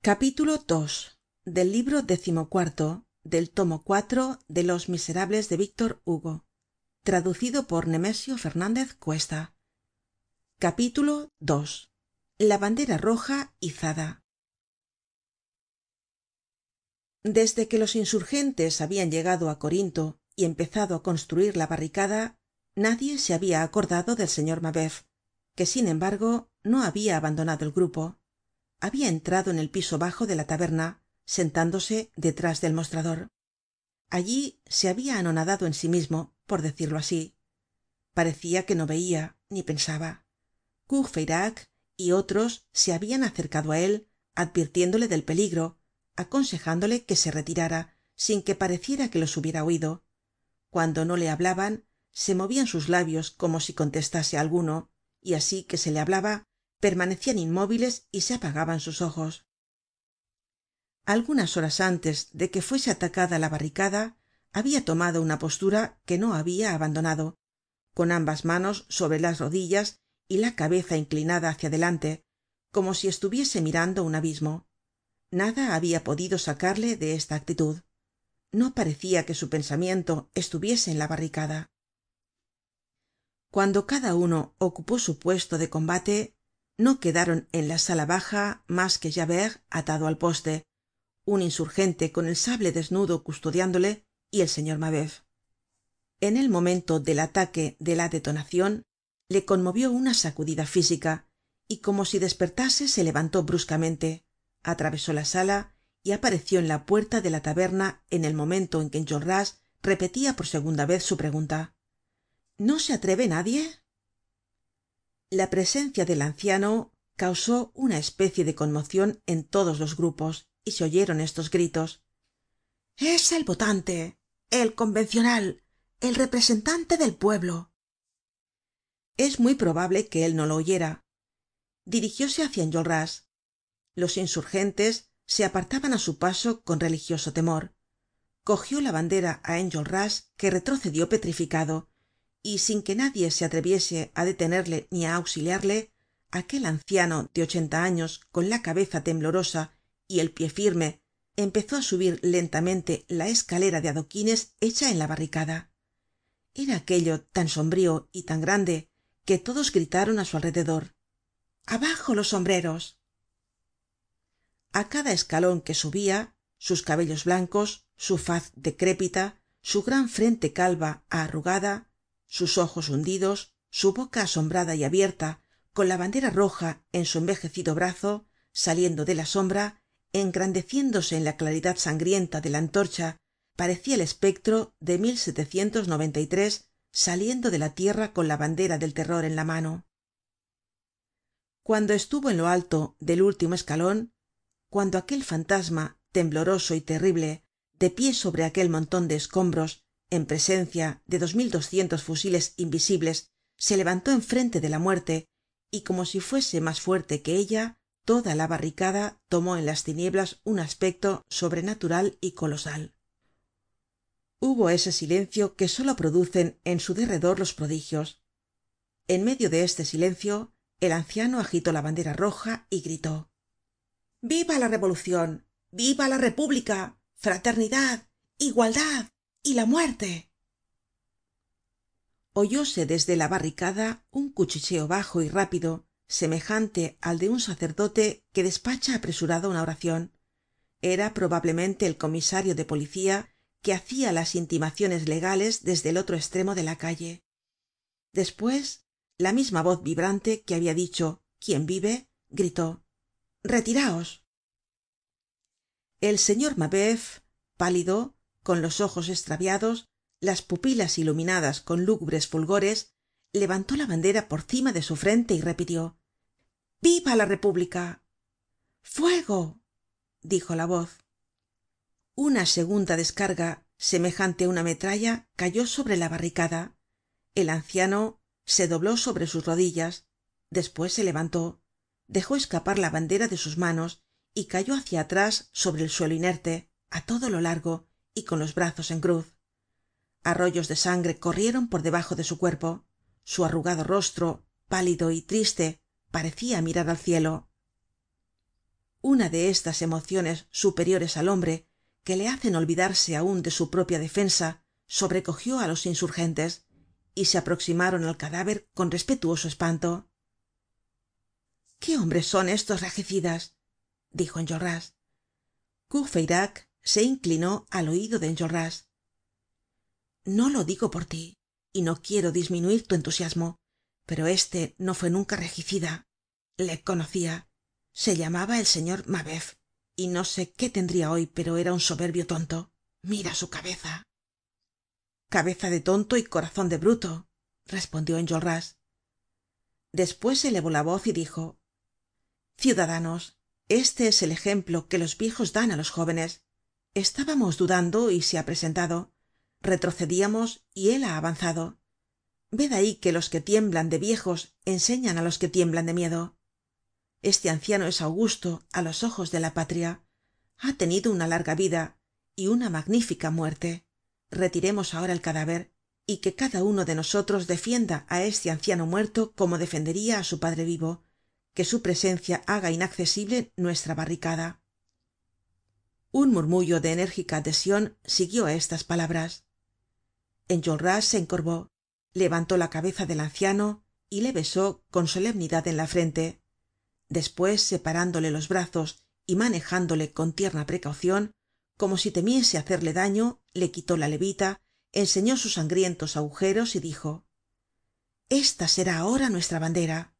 capítulo ii del libro décimocuarto del tomo cuatro de los miserables de víctor hugo. Traducido por nemesio fernandez cuesta. Capítulo ii la bandera roja izada. Desde que los insurgentes habian llegado á corinto y empezado á construir la barricada nadie se habia acordado del señor mabeuf que sin embargo no habia abandonado el grupo habia entrado en el piso bajo de la taberna sentándose detrás del mostrador. Allí se habia anonadado en sí mismo por decirlo así. Parecia que no veia ni pensaba. Courfeyrac y otros se habian acercado á él advirtiéndole del peligro aconsejándole que se retirara sin que pareciera que los hubiera oido cuando no le hablaban se movian sus labios como si contestase á alguno y así que se le hablaba permanecian inmóviles y se apagaban sus ojos. Algunas horas antes de que fuese atacada la barricada habia tomado una postura que no habia abandonado con ambas manos sobre las rodillas y la cabeza inclinada hácia adelante como si estuviese mirando un abismo. Nada habia podido sacarle de esta actitud. No parecia que su pensamiento estuviese en la barricada. Cuando cada uno ocupó su puesto de combate no quedaron en la sala baja mas que javert atado al poste un insurgente con el sable desnudo custodiándole y el señor mabeuf. En el momento del ataque de la detonacion le conmovió una sacudida física y como si despertase se levantó bruscamente atravesó la sala y apareció en la puerta de la taberna en el momento en que enjolras repetia por segunda vez su pregunta. No se atreve nadie la presencia del anciano causó una especie de conmocion en todos los grupos y se oyeron estos gritos. Es el votante el convencional el representante del pueblo es muy probable que él no lo oyera. Dirigióse hácia enjolras. Los insurgentes se apartaban á su paso con religioso temor. Cogió la bandera á enjolras que retrocedió petrificado y sin que nadie se atreviese á detenerle ni á auxiliarle aquel anciano de ochenta años con la cabeza temblorosa y el pie firme empezó á subir lentamente la escalera de adoquines hecha en la barricada. Era aquello tan sombrío y tan grande que todos gritaron á su alrededor abajo los sombreros a cada escalon que subia sus cabellos blancos su faz decrépita su gran frente calva arrugada sus ojos hundidos su boca asombrada y abierta con la bandera roja en su envejecido brazo saliendo de la sombra engrandeciéndose en la claridad sangrienta de la antorcha parecia el espectro de saliendo de la tierra con la bandera del terror en la mano. Cuando estuvo en lo alto del último escalon cuando aquel fantasma tembloroso y terrible de pie sobre aquel monton de escombros en presencia de dos mil doscientos fusiles invisibles se levantó en frente de la muerte y como si fuese mas fuerte que ella toda la barricada tomó en las tinieblas un aspecto sobrenatural y colosal. Hubo ese silencio que solo producen en su derredor los prodigios. En medio de este silencio el anciano agitó la bandera roja y gritó viva la revolucion viva la república fraternidad igualdad y la muerte. Oyóse desde la barricada un cuchicheo bajo y rápido semejante al de un sacerdote que despacha apresurado una oracion era probablemente el comisario de policía que hacia las intimaciones legales desde el otro estremo de la calle. Despues la misma voz vibrante que habia dicho quién vive gritó retiraos el señor mabeuf pálido con los ojos estraviados las pupilas iluminadas con lúgubres fulgores levantó la bandera por cima de su frente y repitió viva la república fuego dijo la voz. Una segunda descarga semejante á una metralla cayó sobre la barricada. El anciano se dobló sobre sus rodillas despues se levantó dejó escapar la bandera de sus manos y cayó hácia atrás sobre el suelo inerte á todo lo largo y con los brazos en cruz. Arroyos de sangre corrieron por debajo de su cuerpo. Su arrugado rostro pálido y triste parecia mirar al cielo. Una de estas emociones superiores al hombre que le hacen olvidarse aun de su propia defensa sobrecogió á los insurgentes y se aproximaron al cadáver con respetuoso espanto. Qué hombres son estos regicidas dijo enjolras se inclinó al oido de enjolras. No lo digo por tí y no quiero disminuir tu entusiasmo pero este no fue nunca regicida. Le conocia se llamaba el señor mabeuf y no sé qué tendria hoy pero era un soberbio tonto. Mira su cabeza. Cabeza de tonto y corazon de bruto respondió enjolras. Despues elevó la voz y dijo ciudadanos este es el ejemplo que los viejos dan á los jóvenes estábamos dudando y se ha presentado. Retrocedíamos y él ha avanzado. Ved ahí que los que tiemblan de viejos enseñan á los que tiemblan de miedo. Este anciano es augusto á los ojos de la patria. Ha tenido una larga vida y una magnífica muerte. Retiremos ahora el cadáver y que cada uno de nosotros defienda á este anciano muerto como defenderia á su padre vivo. Que su presencia haga inaccesible nuestra barricada un murmullo de enérgica adhesion siguió á estas palabras. Enjolras se encorvó levantó la cabeza del anciano y le besó con solemnidad en la frente. Despues separándole los brazos y manejándole con tierna precaucion como si temiese hacerle daño le quitó la levita enseñó sus sangrientos agujeros y dijo esta será ahora nuestra bandera